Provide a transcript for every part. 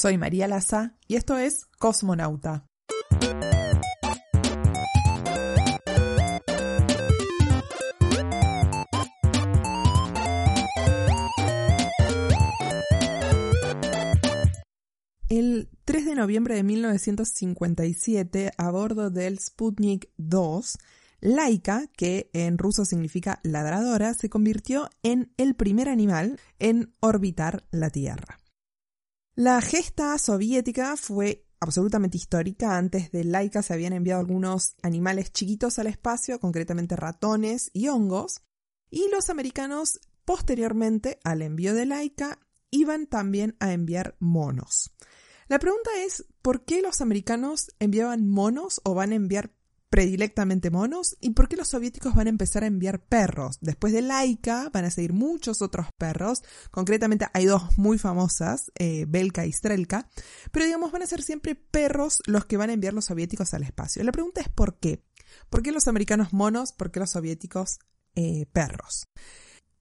Soy María Laza y esto es Cosmonauta. El 3 de noviembre de 1957, a bordo del Sputnik 2, Laika, que en ruso significa ladradora, se convirtió en el primer animal en orbitar la Tierra. La gesta soviética fue absolutamente histórica. Antes de Laika se habían enviado algunos animales chiquitos al espacio, concretamente ratones y hongos, y los americanos posteriormente al envío de Laika iban también a enviar monos. La pregunta es, ¿por qué los americanos enviaban monos o van a enviar predilectamente monos y por qué los soviéticos van a empezar a enviar perros. Después de Laika van a seguir muchos otros perros, concretamente hay dos muy famosas, eh, Belka y Strelka, pero digamos van a ser siempre perros los que van a enviar los soviéticos al espacio. La pregunta es ¿por qué? ¿Por qué los americanos monos? ¿Por qué los soviéticos eh, perros?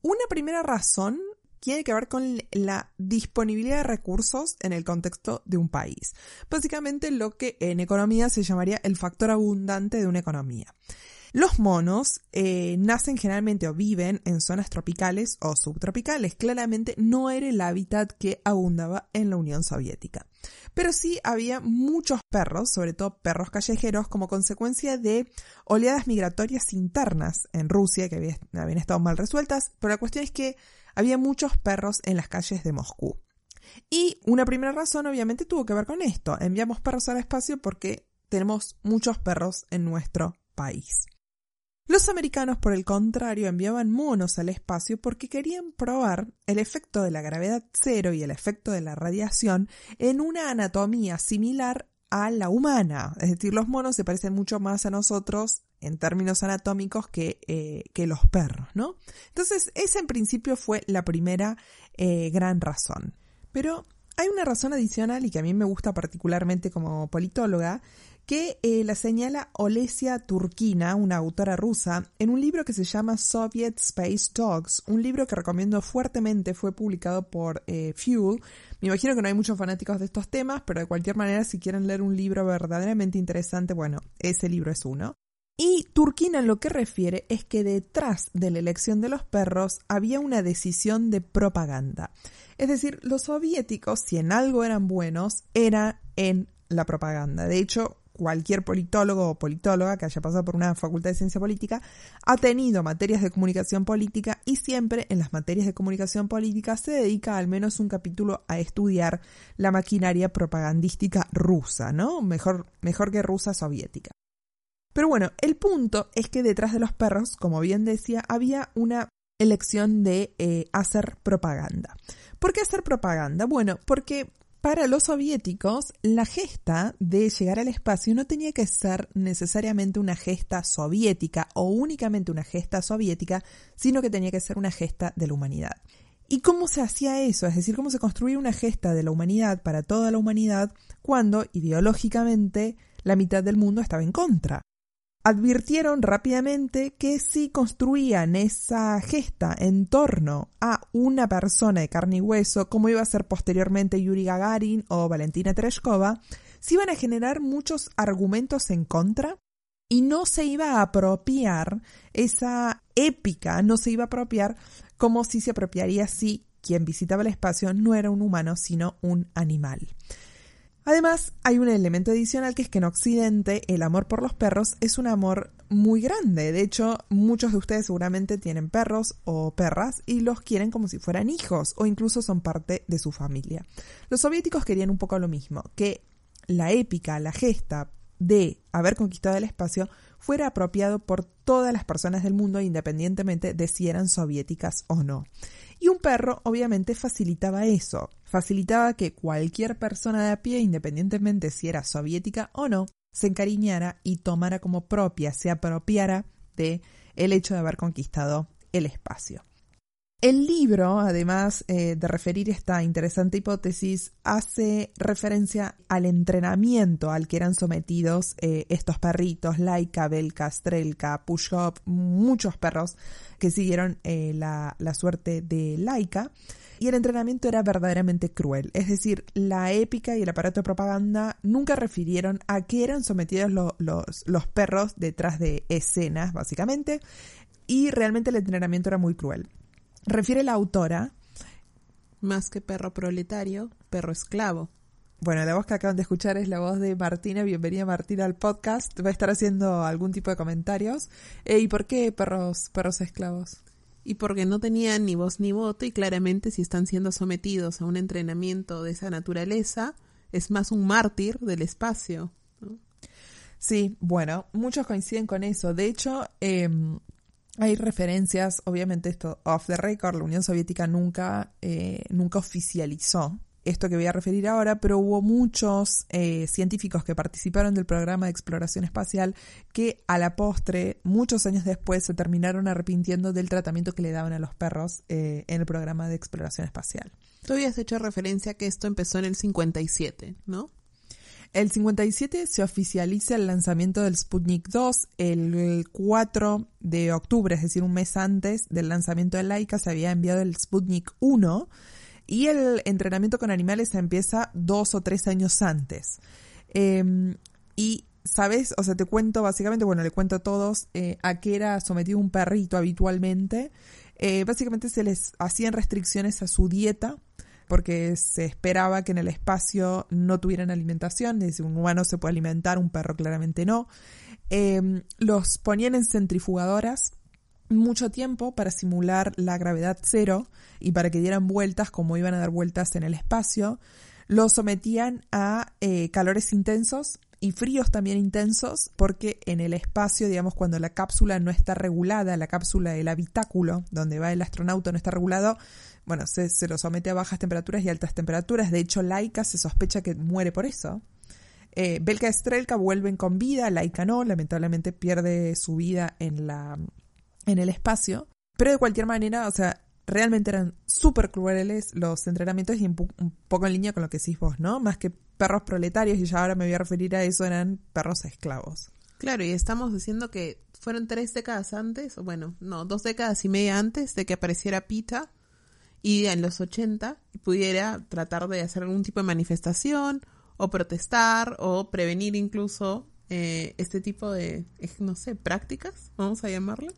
Una primera razón tiene que ver con la disponibilidad de recursos en el contexto de un país. Básicamente lo que en economía se llamaría el factor abundante de una economía. Los monos eh, nacen generalmente o viven en zonas tropicales o subtropicales. Claramente no era el hábitat que abundaba en la Unión Soviética. Pero sí había muchos perros, sobre todo perros callejeros, como consecuencia de oleadas migratorias internas en Rusia que habían estado mal resueltas. Pero la cuestión es que había muchos perros en las calles de Moscú. Y una primera razón obviamente tuvo que ver con esto. Enviamos perros al espacio porque tenemos muchos perros en nuestro país. Los americanos, por el contrario, enviaban monos al espacio porque querían probar el efecto de la gravedad cero y el efecto de la radiación en una anatomía similar a la humana. Es decir, los monos se parecen mucho más a nosotros en términos anatómicos que, eh, que los perros, ¿no? Entonces, esa en principio fue la primera eh, gran razón. Pero hay una razón adicional y que a mí me gusta particularmente como politóloga, que eh, la señala Olesia Turkina, una autora rusa, en un libro que se llama Soviet Space Dogs, un libro que recomiendo fuertemente, fue publicado por Fuel. Me imagino que no hay muchos fanáticos de estos temas, pero de cualquier manera, si quieren leer un libro verdaderamente interesante, bueno, ese libro es uno. Y Turquina lo que refiere es que detrás de la elección de los perros había una decisión de propaganda. Es decir, los soviéticos, si en algo eran buenos, era en la propaganda. De hecho, cualquier politólogo o politóloga que haya pasado por una facultad de ciencia política ha tenido materias de comunicación política y siempre en las materias de comunicación política se dedica al menos un capítulo a estudiar la maquinaria propagandística rusa, ¿no? Mejor, mejor que rusa soviética. Pero bueno, el punto es que detrás de los perros, como bien decía, había una elección de eh, hacer propaganda. ¿Por qué hacer propaganda? Bueno, porque para los soviéticos la gesta de llegar al espacio no tenía que ser necesariamente una gesta soviética o únicamente una gesta soviética, sino que tenía que ser una gesta de la humanidad. ¿Y cómo se hacía eso? Es decir, cómo se construía una gesta de la humanidad para toda la humanidad cuando ideológicamente la mitad del mundo estaba en contra advirtieron rápidamente que si construían esa gesta en torno a una persona de carne y hueso, como iba a ser posteriormente Yuri Gagarin o Valentina Tereshkova, se iban a generar muchos argumentos en contra y no se iba a apropiar esa épica, no se iba a apropiar como si se apropiaría si quien visitaba el espacio no era un humano, sino un animal. Además, hay un elemento adicional que es que en Occidente el amor por los perros es un amor muy grande. De hecho, muchos de ustedes seguramente tienen perros o perras y los quieren como si fueran hijos o incluso son parte de su familia. Los soviéticos querían un poco lo mismo, que la épica, la gesta de haber conquistado el espacio fuera apropiado por todas las personas del mundo independientemente de si eran soviéticas o no. Y un perro obviamente facilitaba eso. Facilitaba que cualquier persona de a pie, independientemente si era soviética o no, se encariñara y tomara como propia, se apropiara de el hecho de haber conquistado el espacio. El libro, además eh, de referir esta interesante hipótesis, hace referencia al entrenamiento al que eran sometidos eh, estos perritos, Laika, Belka, Strelka, Pushop, muchos perros que siguieron eh, la, suerte de Laika. Y el entrenamiento era verdaderamente cruel. Es decir, la épica y el aparato de propaganda nunca refirieron a qué eran sometidos los, los perros detrás de escenas, básicamente. Y realmente el entrenamiento era muy cruel. Refiere la autora. Más que perro proletario, perro esclavo. Bueno, la voz que acaban de escuchar es la voz de Martina. Bienvenida Martina al podcast. Va a estar haciendo algún tipo de comentarios. Eh, ¿Y por qué perros, perros esclavos? Y porque no tenían ni voz ni voto y claramente si están siendo sometidos a un entrenamiento de esa naturaleza, es más un mártir del espacio. Sí, bueno, muchos coinciden con eso. De hecho, eh, hay referencias, obviamente esto off the record, la Unión Soviética nunca, eh, nunca oficializó esto que voy a referir ahora, pero hubo muchos eh, científicos que participaron del programa de exploración espacial que a la postre, muchos años después, se terminaron arrepintiendo del tratamiento que le daban a los perros eh, en el programa de exploración espacial. Tú habías hecho referencia a que esto empezó en el 57, ¿no? El 57 se oficializa el lanzamiento del Sputnik 2. El 4 de octubre, es decir, un mes antes del lanzamiento de Laika, se había enviado el Sputnik 1 y el entrenamiento con animales empieza dos o tres años antes. Em, y, ¿sabes? O sea, te cuento básicamente, bueno, le cuento a todos eh, a qué era sometido un perrito habitualmente. Eh, básicamente se les hacían restricciones a su dieta porque se esperaba que en el espacio no tuvieran alimentación, es decir, un humano se puede alimentar, un perro claramente no. Em, los ponían en centrifugadoras mucho tiempo para simular la gravedad cero y para que dieran vueltas como iban a dar vueltas en el espacio. Los sometían a eh, calores intensos y fríos también intensos, porque en el espacio, digamos, cuando la cápsula no está regulada, la cápsula del habitáculo, donde va el astronauta, no está regulado, bueno, se, lo somete a bajas temperaturas y altas temperaturas. De hecho, Laika se sospecha que muere por eso. Eh, Belka y Strelka vuelven con vida, Laika no, lamentablemente pierde su vida en, la, en el espacio. Pero de cualquier manera, o sea, realmente eran súper crueles los entrenamientos y un, poco en línea con lo que decís vos, ¿no? Más que perros proletarios, y ya ahora me voy a referir a eso, eran perros esclavos. Claro, y estamos diciendo que fueron tres décadas antes, bueno, no, dos décadas y media antes de que apareciera Pita y en los 80 pudiera tratar de hacer algún tipo de manifestación o protestar o prevenir incluso eh, este tipo de, no sé, prácticas, vamos a llamarlo.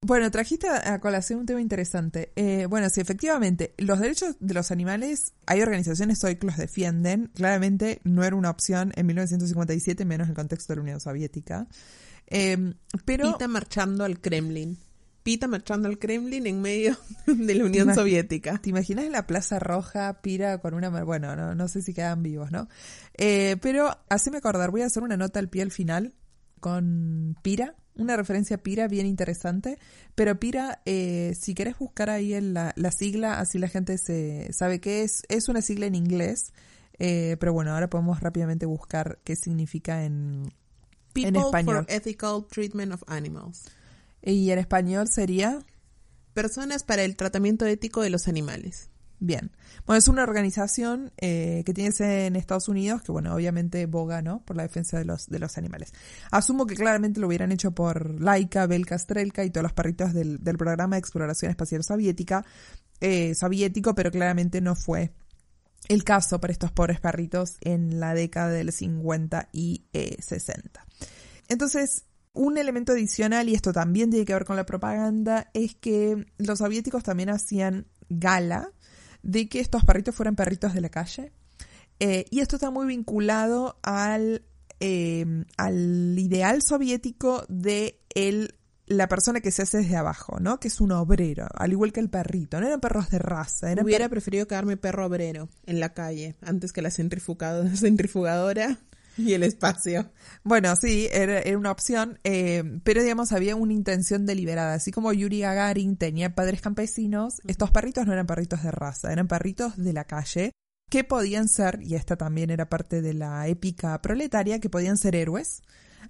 Bueno, trajiste a colación un tema interesante. Eh, bueno, sí, efectivamente, los derechos de los animales, hay organizaciones hoy que los defienden. Claramente no era una opción en 1957, menos en el contexto de la Unión Soviética. Eh, pero... Pita marchando al Kremlin. Pita marchando al Kremlin en medio de la Unión Soviética. ¿Te imaginas en la Plaza Roja, Pira con una... Bueno, no, no sé si quedan vivos, ¿no? Eh, pero, haceme acordar, voy a hacer una nota al pie al final con Pira una referencia a Pira bien interesante. Pero Pira, eh, si querés buscar ahí en la, sigla, así la gente se sabe qué es. Es una sigla en inglés. Eh, pero bueno, ahora podemos rápidamente buscar qué significa en, en español. For ethical Treatment of Animals. Y en español sería Personas para el tratamiento ético de los animales. Bien. Bueno, es una organización eh, que tiene sede en Estados Unidos, que bueno, obviamente boga, ¿no? Por la defensa de los, de los animales. Asumo que claramente lo hubieran hecho por Laika, Belka, Strelka y todos los perritos del, del programa de exploración espacial soviética, eh, soviético, pero claramente no fue el caso para estos pobres perritos en la década del 50 y 60. Eh, Entonces, un elemento adicional, y esto también tiene que ver con la propaganda, es que los soviéticos también hacían gala de que estos perritos fueran perritos de la calle. Eh, y esto está muy vinculado al, em, al ideal soviético de el, la persona que se hace desde abajo, ¿no? Que es un obrero, al igual que el perrito. No eran perros de raza. Hubiera preferido quedarme perro obrero en la calle antes que la centrifugadora. Y el espacio. Bueno, sí, era, era una opción, eh, pero digamos había una intención deliberada. Así como Yuri Gagarin tenía padres campesinos, estos perritos no eran perritos de raza, eran perritos de la calle que podían ser, y esta también era parte de la épica proletaria, que podían ser héroes,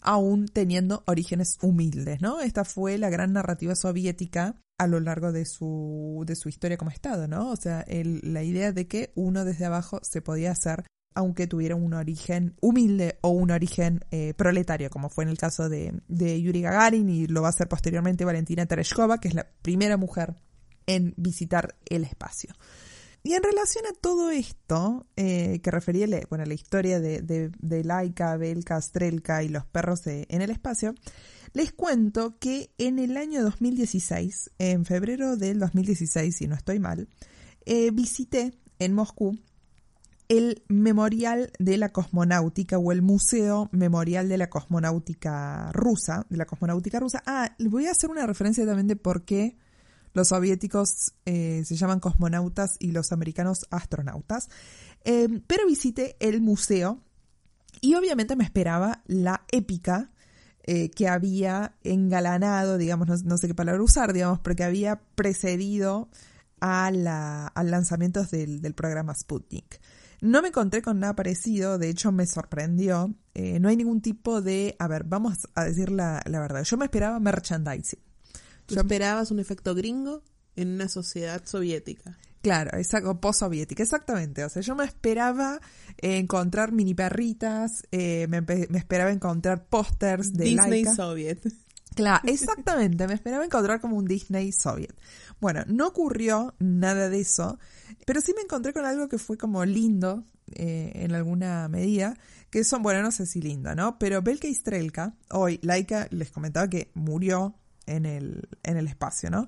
aún teniendo orígenes humildes, ¿no? Esta fue la gran narrativa soviética a lo largo de su, de su historia como Estado, ¿no? O sea, el, la idea de que uno desde abajo se podía hacer aunque tuviera un origen humilde o un origen eh, proletario, como fue en el caso de, Yuri Gagarin y lo va a hacer posteriormente Valentina Tereshkova, que es la primera mujer en visitar el espacio. Y en relación a todo esto, eh, que refería bueno, la historia de, de, de Laika, Belka, Strelka y los perros en el espacio, les cuento que en el año 2016, en febrero del 2016, si no estoy mal, eh, visité en Moscú el Memorial de la Cosmonáutica o el Museo Memorial de la Cosmonáutica Rusa, de la Cosmonáutica Rusa. Ah, voy a hacer una referencia también de por qué los soviéticos eh, se llaman cosmonautas y los americanos astronautas. Eh, pero visité el museo y obviamente me esperaba la épica eh, que había engalanado, digamos, no, no, sé qué palabra usar, digamos, porque había precedido a la, al lanzamiento del, del programa Sputnik. No me encontré con nada parecido, de hecho me sorprendió. Eh, no hay ningún tipo de... A ver, vamos a decir la, la verdad. Yo me esperaba merchandising. ¿Tú Yo esperabas un efecto gringo en una sociedad soviética. Claro, exacto, post-soviética, exactamente. O sea, yo me esperaba eh, encontrar mini perritas, eh, me, me, esperaba encontrar pósters de Disney Laika. Soviet. Claro, exactamente, me esperaba encontrar como un Disney Soviet. Bueno, no ocurrió nada de eso, pero sí me encontré con algo que fue como lindo eh, en alguna medida, que son, bueno, no sé si lindo, ¿no? Pero Belka y Strelka, hoy, Laika les comentaba que murió en el, en el espacio, ¿no?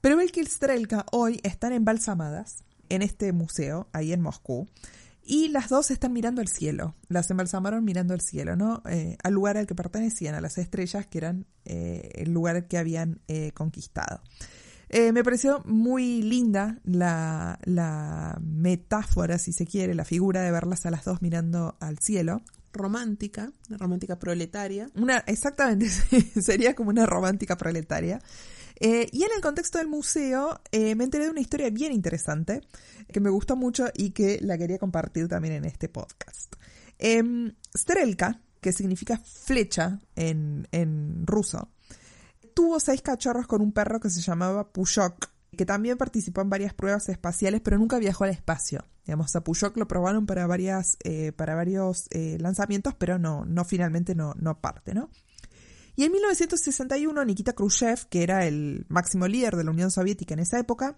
Pero Belka y Strelka hoy están embalsamadas en este museo, ahí en Moscú, y las dos están mirando al cielo, las embalsamaron mirando al cielo, ¿no? Eh, al lugar al que pertenecían, a las estrellas, que eran eh, el lugar que habían eh, conquistado. Eh, me pareció muy linda la, la, metáfora, si se quiere, la figura de verlas a las dos mirando al cielo. Romántica, una romántica proletaria. Una, exactamente, sería como una romántica proletaria. Eh, y en el contexto del museo eh, me enteré de una historia bien interesante que me gustó mucho y que la quería compartir también en este podcast. Eh, Strelka, que significa flecha en, en ruso, tuvo seis cachorros con un perro que se llamaba Pushok, que también participó en varias pruebas espaciales, pero nunca viajó al espacio. Digamos, a Pushok lo probaron para, varias, eh, para varios lanzamientos, pero no, no finalmente no, no parte, ¿no? Y en 1961, Nikita Khrushchev, que era el máximo líder de la Unión Soviética en esa época,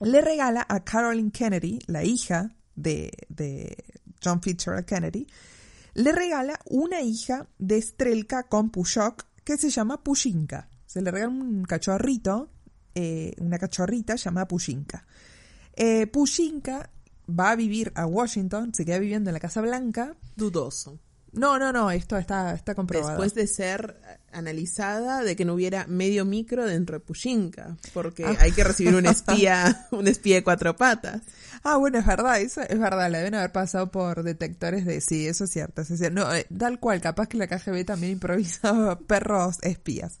le regala a Caroline Kennedy, la hija de, de John Fitzgerald Kennedy, le regala una hija de Strelka con Pushok que se llama Pushinka. Se le regala un cachorrito, eh, una cachorrita llamada Pushinka. Eh, Pushinka va a vivir a Washington, se queda viviendo en la Casa Blanca. Dudoso. No, no, no, esto está, está comprobado. Después de ser analizada de que no hubiera medio micro dentro de Pushinka, porque Ah. hay que recibir un espía, un espía de cuatro patas. Ah, bueno, es verdad, eso es verdad, la deben haber pasado por detectores de sí, eso es cierto, eso es cierto. No, eh, tal cual, capaz que la KGB también improvisaba perros espías.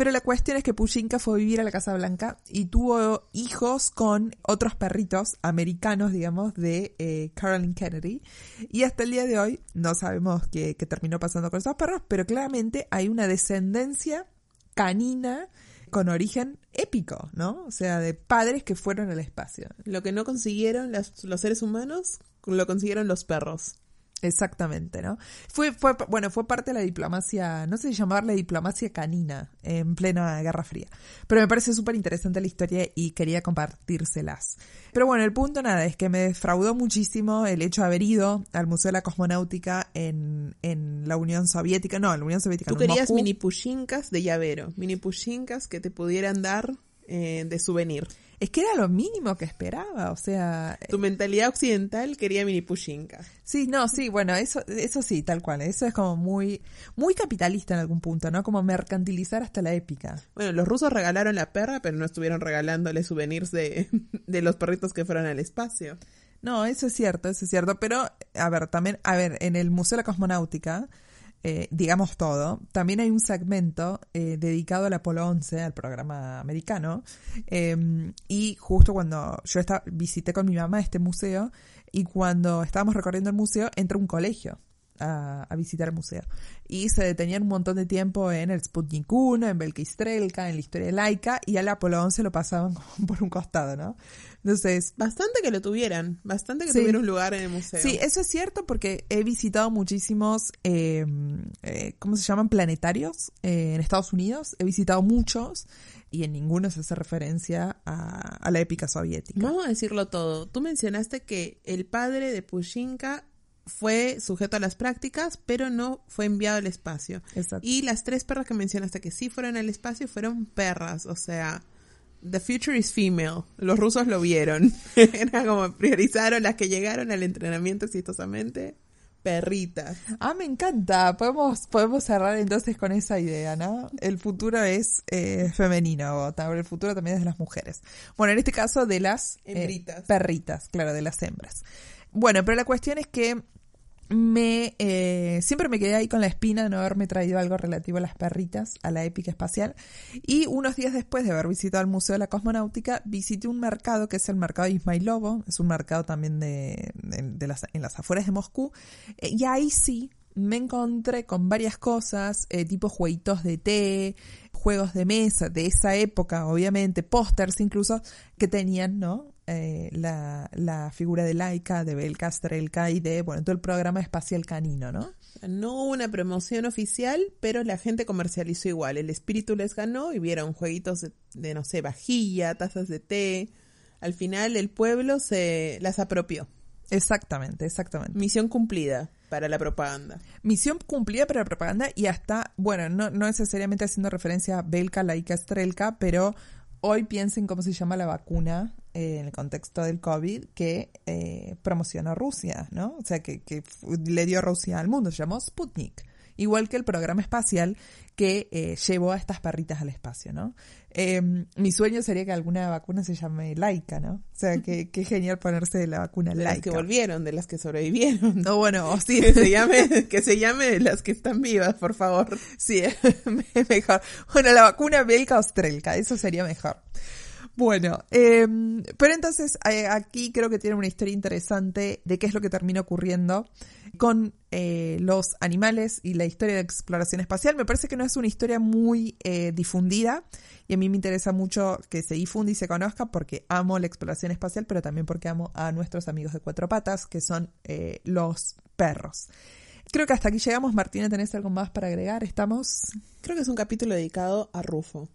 Pero la cuestión es que Pushinka fue a vivir a la Casa Blanca y tuvo hijos con otros perritos americanos, digamos, de eh, Caroline Kennedy. Y hasta el día de hoy no sabemos qué, qué terminó pasando con esos perros, pero claramente hay una descendencia canina con origen épico, ¿no? O sea, de padres que fueron al espacio. Lo que no consiguieron los seres humanos, lo consiguieron los perros. Exactamente, ¿no? Fue, fue, bueno, fue parte de la diplomacia, no sé si llamarle diplomacia canina en plena Guerra Fría. Pero me parece súper interesante la historia y quería compartírselas. Pero bueno, el punto nada, es que me defraudó muchísimo el hecho de haber ido al Museo de la Cosmonáutica en, en la Unión Soviética, no, en la Unión Soviética. Tú no, querías Moscú. mini pushinkas de llavero, mini pushinkas que te pudieran dar eh, de souvenir. Es que era lo mínimo que esperaba, o sea, Tu mentalidad occidental quería mini pushinkas. Sí, no, sí, bueno, eso, eso sí, tal cual. Eso es como muy, muy capitalista en algún punto, ¿no? Como mercantilizar hasta la épica. Bueno, los rusos regalaron la perra, pero no estuvieron regalándole souvenirs de, de los perritos que fueron al espacio. No, eso es cierto, eso es cierto. Pero, a ver, también, a ver, en el Museo de la Cosmonáutica, eh, digamos todo, también hay un segmento eh, dedicado al Apolo 11, al programa americano. eh, y justo cuando yo estaba, visité con mi mamá este museo, y cuando estábamos recorriendo el museo, entra un colegio. A, a visitar el museo. Y se detenían un montón de tiempo en el Sputnik 1, en Belka y Strelka, en la historia de Laika, y al Apolo 11 lo pasaban por un costado, ¿no? Entonces, Bastante que lo tuvieran, bastante que Sí. tuviera un lugar en el museo. Sí, eso es cierto porque he visitado muchísimos, eh, eh, ¿cómo se llaman? Planetarios eh, en Estados Unidos. He visitado muchos y en ninguno se hace referencia a, a la épica soviética. Vamos a decirlo todo. Tú mencionaste que el padre de Pushinka fue sujeto a las prácticas, pero no fue enviado al espacio. Exacto. Y las tres perras que mencionaste que sí fueron al espacio fueron perras, o sea, the future is female. Los rusos lo vieron. Era como priorizaron las que llegaron al entrenamiento exitosamente, perritas. Ah, me encanta. Podemos, podemos cerrar entonces con esa idea, ¿no? El futuro es eh, femenino, el futuro también es de las mujeres. Bueno, en este caso de las eh, perritas, claro, de las hembras. Bueno, pero la cuestión es que me eh, siempre me quedé ahí con la espina de no haberme traído algo relativo a las perritas, a la épica espacial. Y unos días después de haber visitado el Museo de la Cosmonáutica, visité un mercado que es el mercado de Ismailovo, es un mercado también de, de- las, en las afueras de Moscú. Eh, y ahí sí me encontré con varias cosas, eh, tipo jueguitos de té, juegos de mesa de esa época, obviamente, pósters incluso, que tenían, ¿no? Eh, la, la figura de Laika, de Belka, Strelka y de, bueno, todo el programa espacial canino, ¿no? No hubo una promoción oficial, pero la gente comercializó igual. El espíritu les ganó y vieron jueguitos de, de, no sé, vajilla, tazas de té. Al final el pueblo se las apropió. Exactamente, exactamente. Misión cumplida para la propaganda. Misión cumplida para la propaganda y hasta, bueno, no, no necesariamente haciendo referencia a Belka, Laika, Strelka, pero hoy piensen cómo se llama la vacuna eh, en el contexto del COVID que eh, promocionó Rusia, ¿no? O sea, que, que le dio Rusia al mundo, se llamó Sputnik. Igual que el programa espacial que eh, llevó a estas perritas al espacio, ¿no? Eh, mi sueño sería que alguna vacuna se llame Laika, ¿no? O sea, que, qué genial ponerse la vacuna De las que volvieron, de las que sobrevivieron. No, bueno, sí, Que se llame, que se llame de las que están vivas, por favor. Sí, mejor. Bueno, la vacuna Belka o Strelka, eso sería mejor. Bueno, eh, pero entonces eh, aquí creo que tiene una historia interesante de qué es lo que termina ocurriendo con eh, los animales y la historia de exploración espacial. Me parece que no es una historia muy eh, difundida y a mí me interesa mucho que se difunda y se conozca porque amo la exploración espacial, pero también porque amo a nuestros amigos de cuatro patas, que son eh, los perros. Creo que hasta aquí llegamos. Martina, ¿tenés algo más para agregar? ¿Estamos? Creo que es un capítulo dedicado a Rufo.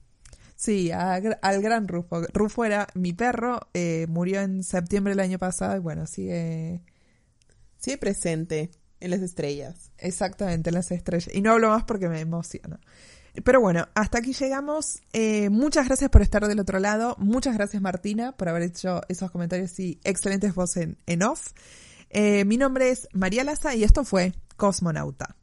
Sí, al gran Rufo. Rufo era mi perro, eh, murió en septiembre del año pasado y bueno, sigue Sigue presente en las estrellas. exactamente en las estrellas. Y no hablo más porque me emociona. Pero bueno, hasta aquí llegamos. Eh, muchas gracias por estar del otro lado. Muchas gracias Martina por haber hecho esos comentarios y excelentes voces en, en off. Eh, mi nombre es María Laza y esto fue Cosmonauta.